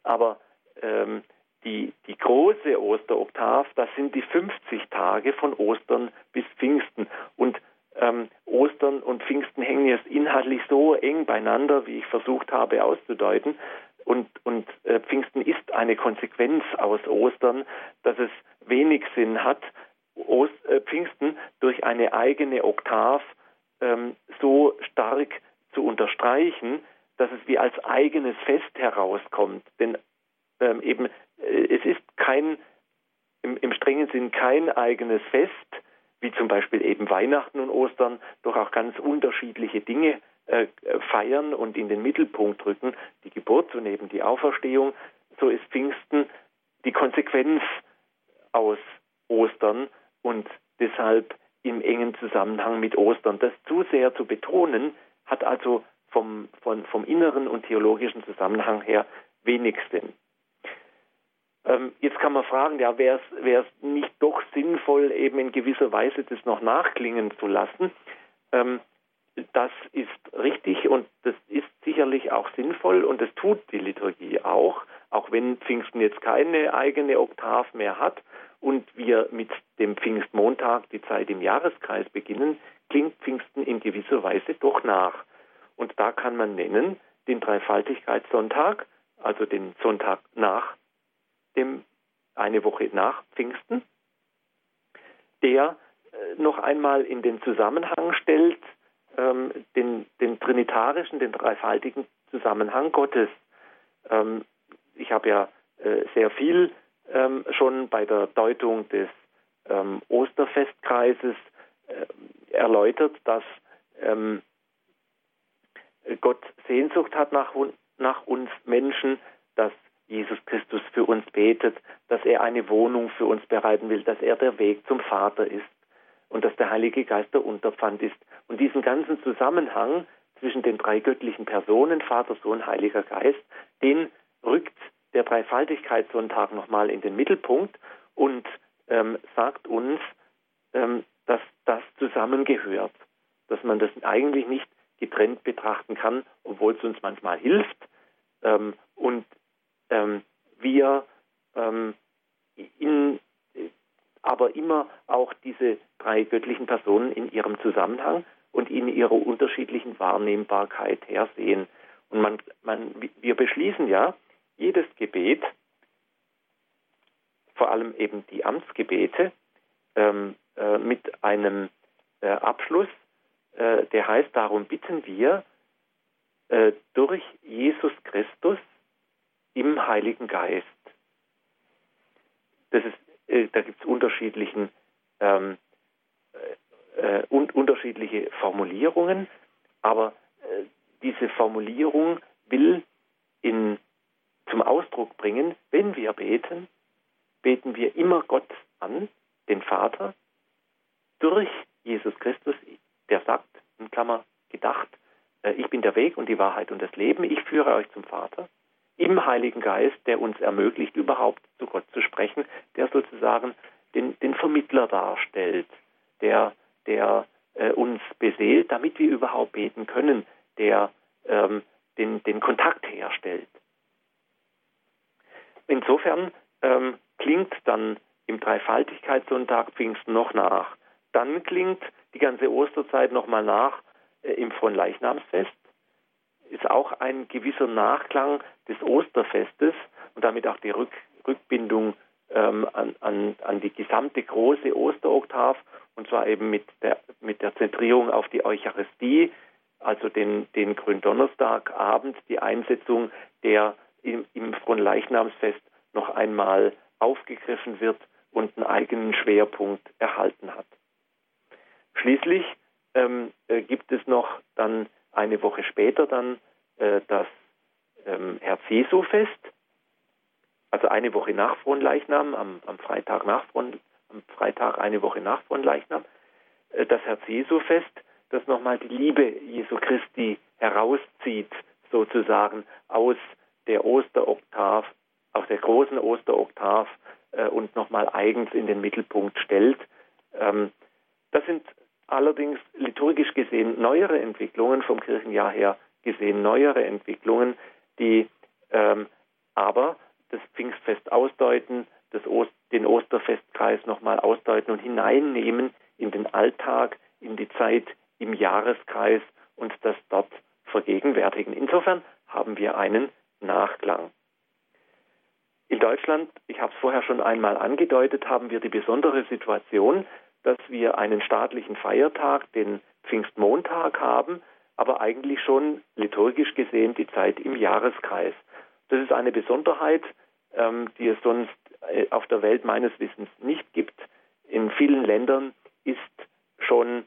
Aber ähm, die, die große Osteroktav, das sind die 50 Tage von Ostern bis Pfingsten. Und ähm, Ostern und Pfingsten hängen jetzt inhaltlich so eng beieinander, wie ich versucht habe auszudeuten. Und, und äh, Pfingsten ist eine Konsequenz aus Ostern, dass es wenig Sinn hat, Ost, äh, Pfingsten durch eine eigene Oktav ähm, so stark zu unterstreichen, dass es wie als eigenes Fest herauskommt. Denn ähm, eben äh, es ist kein im, im strengen Sinn kein eigenes Fest, wie zum Beispiel eben Weihnachten und Ostern, doch auch ganz unterschiedliche Dinge äh, feiern und in den Mittelpunkt rücken, die Geburt und eben die Auferstehung, so ist Pfingsten die Konsequenz aus Ostern und deshalb im engen Zusammenhang mit Ostern. Das zu sehr zu betonen, hat also vom, von, vom inneren und theologischen Zusammenhang her wenig Sinn. Ähm, jetzt kann man fragen, ja, wäre es nicht doch sinnvoll, eben in gewisser Weise das noch nachklingen zu lassen? Ähm, das ist richtig und das ist sicherlich auch sinnvoll und das tut die Liturgie auch, auch wenn Pfingsten jetzt keine eigene Oktav mehr hat und wir mit dem Pfingstmontag die Zeit im Jahreskreis beginnen, klingt Pfingsten in gewisser Weise doch nach. Und da kann man nennen den Dreifaltigkeitssonntag, also den Sonntag nach dem eine Woche nach Pfingsten, der äh, noch einmal in den Zusammenhang stellt, ähm, den, den trinitarischen, den dreifaltigen Zusammenhang Gottes. Ähm, ich habe ja äh, sehr viel ähm, schon bei der Deutung des ähm, Osterfestkreises äh, erläutert, dass ähm, Gott Sehnsucht hat nach, nach uns Menschen, dass Jesus Christus für uns betet, dass er eine Wohnung für uns bereiten will, dass er der Weg zum Vater ist und dass der Heilige Geist der Unterpfand ist. Und diesen ganzen Zusammenhang zwischen den drei göttlichen Personen, Vater, Sohn, Heiliger Geist, den rückt der Dreifaltigkeitssonntag nochmal in den Mittelpunkt und ähm, sagt uns, ähm, dass das zusammengehört, dass man das eigentlich nicht getrennt betrachten kann, obwohl es uns manchmal hilft. Ähm, und ähm, wir ähm, in, aber immer auch diese drei göttlichen Personen in ihrem Zusammenhang und in ihrer unterschiedlichen Wahrnehmbarkeit hersehen. Und man, man, wir beschließen ja jedes Gebet, vor allem eben die Amtsgebete, ähm, äh, mit einem äh, Abschluss, äh, der heißt, darum bitten wir äh, durch Jesus Christus, im Heiligen Geist. Das ist, äh, da gibt es unterschiedlichen ähm, äh, äh, und unterschiedliche Formulierungen, aber äh, diese Formulierung will in, zum Ausdruck bringen, wenn wir beten, beten wir immer Gott an, den Vater, durch Jesus Christus, der sagt, in Klammer gedacht, äh, ich bin der Weg und die Wahrheit und das Leben, ich führe euch zum Vater im Heiligen Geist, der uns ermöglicht, überhaupt zu Gott zu sprechen, der sozusagen den, den Vermittler darstellt, der, der äh, uns beseelt, damit wir überhaupt beten können, der ähm, den, den Kontakt herstellt. Insofern ähm, klingt dann im Dreifaltigkeitssonntag Pfingsten noch nach. Dann klingt die ganze Osterzeit nochmal nach äh, im Fronleichnamsfest. Ist auch ein gewisser Nachklang des Osterfestes und damit auch die Rück, Rückbindung ähm, an, an, an die gesamte große Osteroktav und zwar eben mit der, mit der Zentrierung auf die Eucharistie, also den, den Gründonnerstagabend, die Einsetzung, der im, im Fronleichnamsfest noch einmal aufgegriffen wird und einen eigenen Schwerpunkt erhalten hat. Schließlich ähm, äh, gibt es noch dann eine Woche später dann äh, das ähm, Herz-Jesu-Fest, also eine Woche nach Fronleichnam, am, am Freitag nach Fron, am Freitag eine Woche nach Fronleichnam, äh, das Herz-Jesu-Fest, das nochmal die Liebe Jesu Christi herauszieht, sozusagen aus der Osteroktav, aus der großen Osteroktav äh, und nochmal eigens in den Mittelpunkt stellt. Ähm, das sind allerdings liturgisch gesehen neuere Entwicklungen, vom Kirchenjahr her gesehen neuere Entwicklungen, die ähm, aber das Pfingstfest ausdeuten, das Ost, den Osterfestkreis nochmal ausdeuten und hineinnehmen in den Alltag, in die Zeit im Jahreskreis und das dort vergegenwärtigen. Insofern haben wir einen Nachklang. In Deutschland, ich habe es vorher schon einmal angedeutet, haben wir die besondere Situation, dass wir einen staatlichen Feiertag, den Pfingstmontag haben, aber eigentlich schon liturgisch gesehen die Zeit im Jahreskreis. Das ist eine Besonderheit, ähm, die es sonst äh, auf der Welt meines Wissens nicht gibt. In vielen Ländern ist schon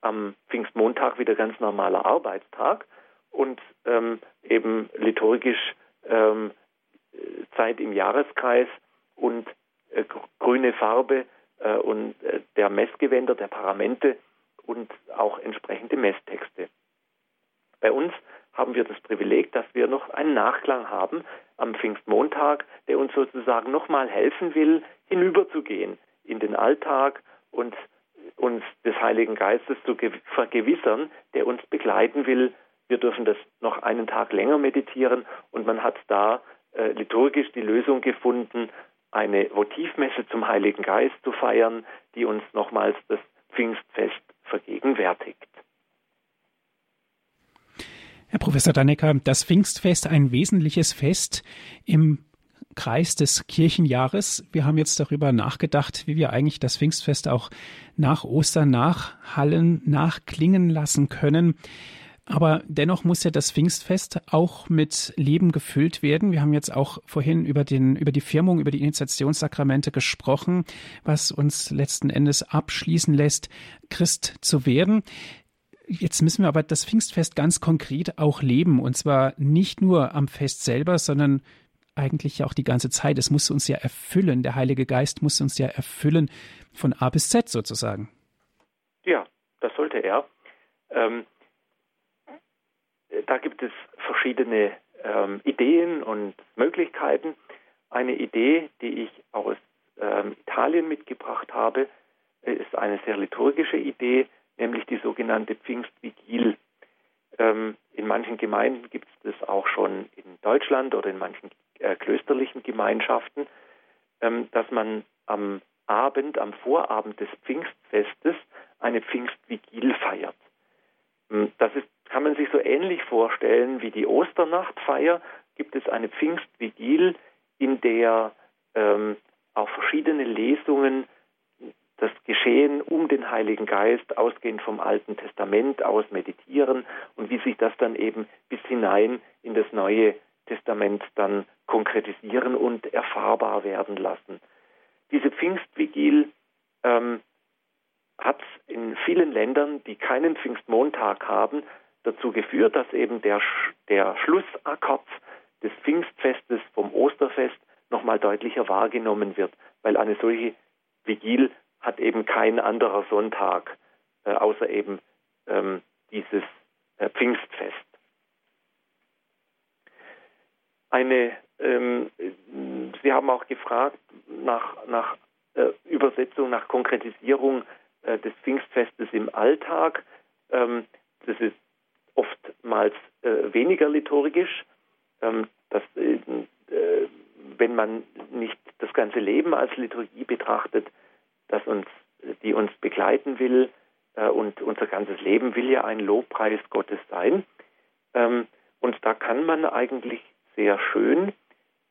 am Pfingstmontag wieder ganz normaler Arbeitstag und ähm, eben liturgisch ähm, Zeit im Jahreskreis und äh, grüne Farbe äh, und äh, der Messgewänder, der Paramente und auch entsprechende Messtexte. Bei uns haben wir das Privileg, dass wir noch einen Nachklang haben am Pfingstmontag, der uns sozusagen nochmal helfen will, hinüberzugehen in den Alltag und uns des Heiligen Geistes zu vergewissern, der uns begleiten will. Wir dürfen das noch einen Tag länger meditieren und man hat da äh, liturgisch die Lösung gefunden, eine Votivmesse zum Heiligen Geist zu feiern, die uns nochmals das Pfingstfest vergegenwärtigt. Herr Professor Dannecker, das Pfingstfest ein wesentliches Fest im Kreis des Kirchenjahres. Wir haben jetzt darüber nachgedacht, wie wir eigentlich das Pfingstfest auch nach Ostern nachhallen, nachklingen lassen können. Aber dennoch muss ja das Pfingstfest auch mit Leben gefüllt werden. Wir haben jetzt auch vorhin über den, über die Firmung, über die Initiationssakramente gesprochen, was uns letzten Endes abschließen lässt, Christ zu werden. Jetzt müssen wir aber das Pfingstfest ganz konkret auch leben. Und zwar nicht nur am Fest selber, sondern eigentlich auch die ganze Zeit. Es muss uns ja erfüllen. Der Heilige Geist muss uns ja erfüllen von A bis Z sozusagen. Ja, das sollte er. Ähm, da gibt es verschiedene ähm, Ideen und Möglichkeiten. Eine Idee, die ich aus ähm, Italien mitgebracht habe, ist eine sehr liturgische Idee, nämlich die sogenannte Pfingstvigil. Ähm, in manchen Gemeinden gibt es das auch schon in Deutschland oder in manchen äh, klösterlichen Gemeinschaften, ähm, dass man am Abend, am Vorabend des Pfingstfestes eine Pfingstvigil feiert. Ähm, das ist kann man sich so ähnlich vorstellen wie die Osternachtfeier, gibt es eine Pfingstvigil, in der ähm, auch verschiedene Lesungen das Geschehen um den Heiligen Geist, ausgehend vom Alten Testament aus meditieren und wie sich das dann eben bis hinein in das Neue Testament dann konkretisieren und erfahrbar werden lassen. Diese Pfingstvigil ähm, hat in vielen Ländern, die keinen Pfingstmontag haben, dazu geführt, dass eben der, der Schlussakkord des Pfingstfestes vom Osterfest nochmal deutlicher wahrgenommen wird, weil eine solche Vigil hat eben kein anderer Sonntag, äh, außer eben ähm, dieses äh, Pfingstfest. eine, ähm, Sie haben auch gefragt nach, nach äh, Übersetzung, nach Konkretisierung äh, des Pfingstfestes im Alltag. Ähm, das ist oftmals äh, weniger liturgisch. Ähm, das, äh, äh, wenn man nicht das ganze Leben als Liturgie betrachtet, das uns, die uns begleiten will, äh, und unser ganzes Leben will ja ein Lobpreis Gottes sein. Ähm, und da kann man eigentlich sehr schön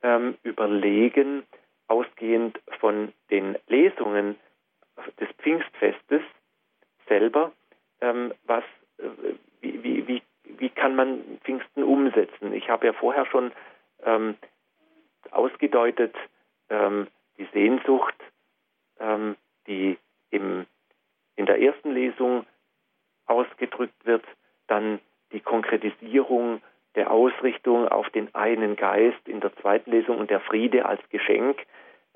ähm, überlegen, ausgehend von den Lesungen des Pfingstfestes selber, ähm, was, äh, wie, wie, wie, wie kann man Pfingsten umsetzen? Ich habe ja vorher schon ähm, ausgedeutet, ähm, die Sehnsucht, ähm, die im, in der ersten Lesung ausgedrückt wird, dann die Konkretisierung der Ausrichtung auf den einen Geist in der zweiten Lesung und der Friede als Geschenk,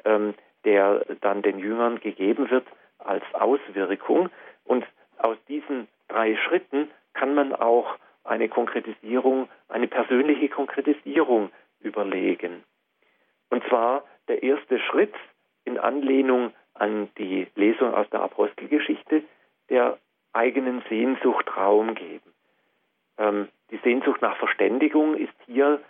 ähm, der dann den Jüngern gegeben wird als Auswirkung. Und aus diesen drei Schritten kann man auch eine Konkretisierung, eine persönliche Konkretisierung überlegen. Und zwar der erste Schritt in Anlehnung an die Lesung aus der Apostelgeschichte der eigenen Sehnsucht Raum geben. Ähm, die Sehnsucht nach Verständigung ist hier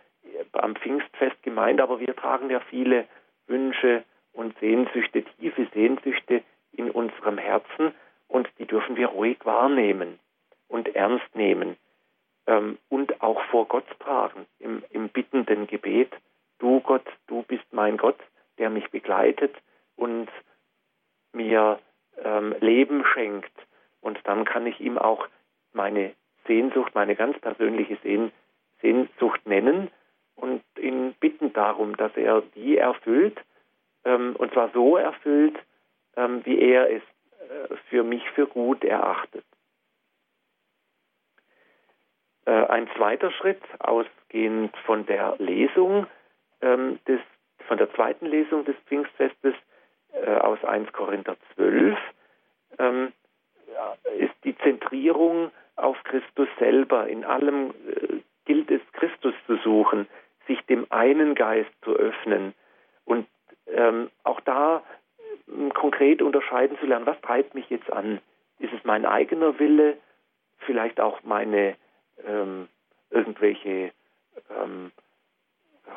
am Pfingstfest gemeint, aber wir tragen ja viele Wünsche und Sehnsüchte, tiefe Sehnsüchte in unserem Herzen und die dürfen wir ruhig wahrnehmen und ernst nehmen ähm, und auch vor Gott tragen im, im bittenden Gebet. Du Gott, du bist mein Gott, der mich begleitet und mir ähm, Leben schenkt. Und dann kann ich ihm auch meine Sehnsucht, meine ganz persönliche Sehn, Sehnsucht nennen und ihn bitten darum, dass er die erfüllt, ähm, und zwar so erfüllt, ähm, wie er es äh, für mich für gut erachtet. Äh, ein zweiter Schritt, ausgehend von der Lesung ähm, des, von der zweiten Lesung des Pfingstfestes äh, aus 1 Korinther 12, ähm, ist die Zentrierung auf Christus selber. In allem äh, gilt es, Christus zu suchen, sich dem einen Geist zu öffnen und ähm, auch da äh, konkret unterscheiden zu lernen, was treibt mich jetzt an? Ist es mein eigener Wille, vielleicht auch meine ähm, irgendwelche ähm, äh,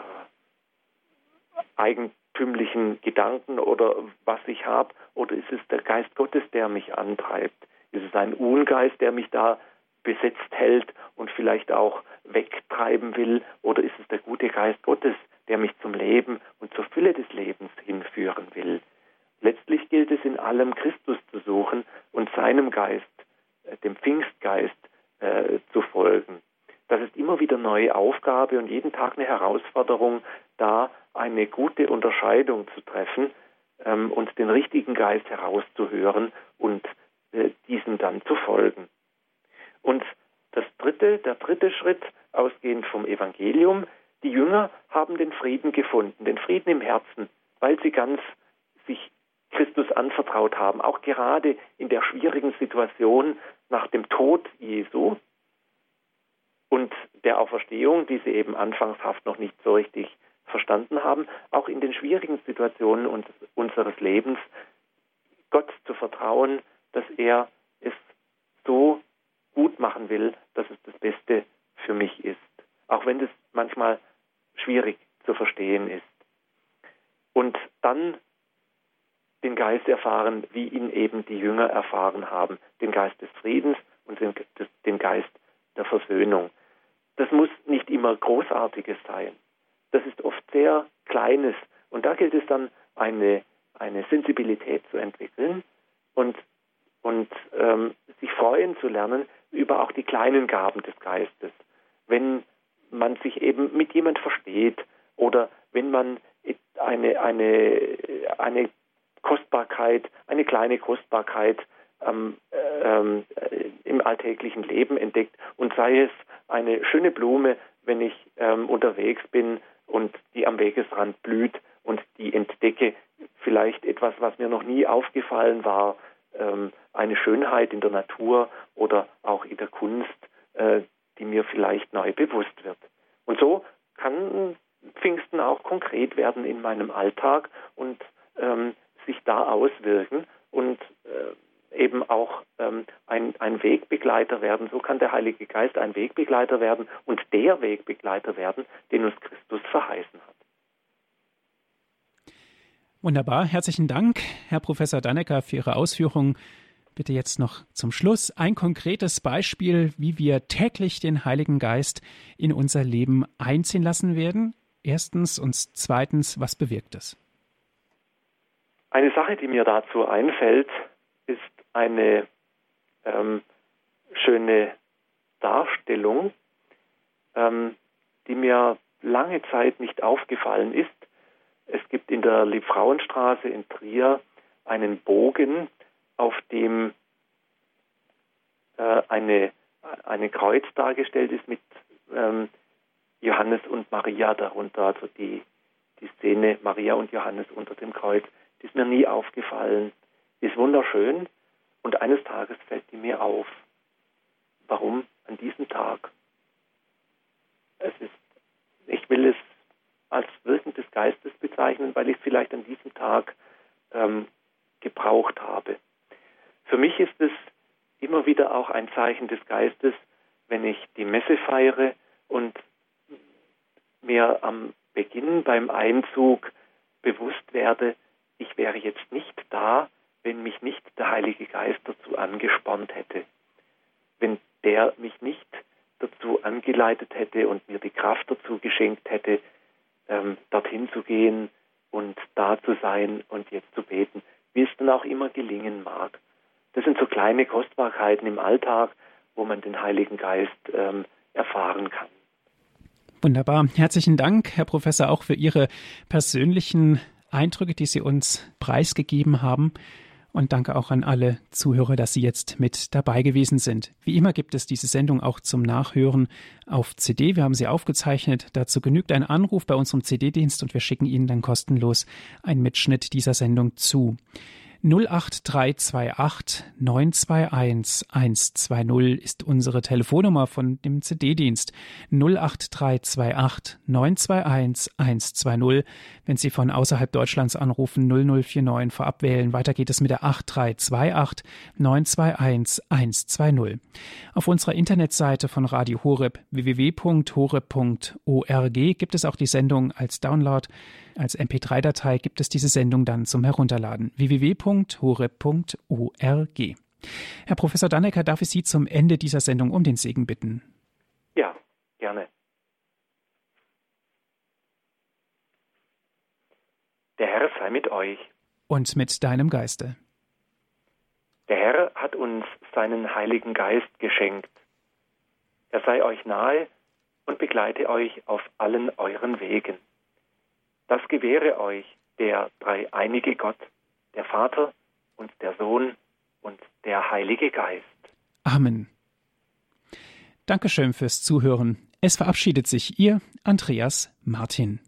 eigentümlichen Gedanken oder was ich habe, oder ist es der Geist Gottes, der mich antreibt? Ist es ein Ungeist, der mich da besetzt hält und vielleicht auch wegtreiben will, oder ist es der gute Geist Gottes, der mich zum Leben und zur Fülle des Lebens hinführen will? Letztlich gilt es in allem Christus zu suchen und seinem Geist, äh, dem Pfingstgeist, äh, zu folgen. Das ist immer wieder neue Aufgabe und jeden Tag eine Herausforderung, da eine gute Unterscheidung zu treffen ähm, und den richtigen Geist herauszuhören und äh, diesem dann zu folgen. Und das dritte, der dritte Schritt, ausgehend vom Evangelium, die Jünger haben den Frieden gefunden, den Frieden im Herzen, weil sie ganz sich Christus anvertraut haben, auch gerade in der schwierigen Situation nach dem Tod Jesu und der Auferstehung, die sie eben anfangshaft noch nicht so richtig verstanden haben, auch in den schwierigen Situationen unseres Lebens Gott zu vertrauen, dass er es so gut machen will, dass es das Beste für mich ist, auch wenn das manchmal schwierig zu verstehen ist. Und dann den Geist erfahren, wie ihn eben die Jünger erfahren haben, den Geist des Friedens und den, den Geist der Versöhnung. Das muss nicht immer Großartiges sein. Das ist oft sehr Kleines. Und da gilt es dann, eine, eine Sensibilität zu entwickeln und, und ähm, sich freuen zu lernen über auch die kleinen Gaben des Geistes. Wenn man sich eben mit jemand versteht oder wenn man eine, eine, eine Kostbarkeit, eine kleine Kostbarkeit ähm, ähm, im alltäglichen Leben entdeckt und sei es eine schöne Blume, wenn ich ähm, unterwegs bin und die am Wegesrand blüht und die entdecke, vielleicht etwas, was mir noch nie aufgefallen war, ähm, eine Schönheit in der Natur oder auch in der Kunst, äh, die mir vielleicht neu bewusst wird. Und so kann konkret werden in meinem Alltag und ähm, sich da auswirken und äh, eben auch ähm, ein, ein Wegbegleiter werden. So kann der Heilige Geist ein Wegbegleiter werden und der Wegbegleiter werden, den uns Christus verheißen hat. Wunderbar. Herzlichen Dank, Herr Professor Dannecker, für Ihre Ausführungen. Bitte jetzt noch zum Schluss ein konkretes Beispiel, wie wir täglich den Heiligen Geist in unser Leben einziehen lassen werden. Erstens und zweitens, was bewirkt es? Eine Sache, die mir dazu einfällt, ist eine ähm, schöne Darstellung, ähm, die mir lange Zeit nicht aufgefallen ist. Es gibt in der Liebfrauenstraße in Trier einen Bogen, auf dem äh, eine, eine Kreuz dargestellt ist mit ähm, Johannes und Maria darunter, also die, die Szene Maria und Johannes unter dem Kreuz. Die ist mir nie aufgefallen. Die ist wunderschön und eines Tages fällt die mir auf. Warum an diesem Tag? Es ist, ich will es als Wirken des Geistes bezeichnen, weil ich es vielleicht an diesem Tag ähm, gebraucht habe. Für mich ist es immer wieder auch ein Zeichen des Geistes, wenn ich die Messe feiere und mir am Beginn beim Einzug bewusst werde, ich wäre jetzt nicht da, wenn mich nicht der Heilige Geist dazu angespornt hätte. Wenn der mich nicht dazu angeleitet hätte und mir die Kraft dazu geschenkt hätte, ähm, dorthin zu gehen und da zu sein und jetzt zu beten, wie es dann auch immer gelingen mag. Das sind so kleine Kostbarkeiten im Alltag, wo man den Heiligen Geist ähm, erfahren kann. Wunderbar. Herzlichen Dank, Herr Professor, auch für Ihre persönlichen Eindrücke, die Sie uns preisgegeben haben. Und danke auch an alle Zuhörer, dass Sie jetzt mit dabei gewesen sind. Wie immer gibt es diese Sendung auch zum Nachhören auf CD. Wir haben sie aufgezeichnet. Dazu genügt ein Anruf bei unserem CD-Dienst und wir schicken Ihnen dann kostenlos einen Mitschnitt dieser Sendung zu. 08328 921 120 ist unsere Telefonnummer von dem CD-Dienst. 08328 921 120. Wenn Sie von außerhalb Deutschlands anrufen, 0049 vorab wählen. Weiter geht es mit der 8328 921 120. Auf unserer Internetseite von Radio Horeb www.horeb.org gibt es auch die Sendung als Download. Als MP3-Datei gibt es diese Sendung dann zum Herunterladen. www.hore.org. Herr Professor Dannecker, darf ich Sie zum Ende dieser Sendung um den Segen bitten? Ja, gerne. Der Herr sei mit euch. Und mit deinem Geiste. Der Herr hat uns seinen Heiligen Geist geschenkt. Er sei euch nahe und begleite euch auf allen euren Wegen. Das gewähre euch der dreieinige Gott, der Vater und der Sohn und der Heilige Geist. Amen. Dankeschön fürs Zuhören. Es verabschiedet sich Ihr Andreas Martin.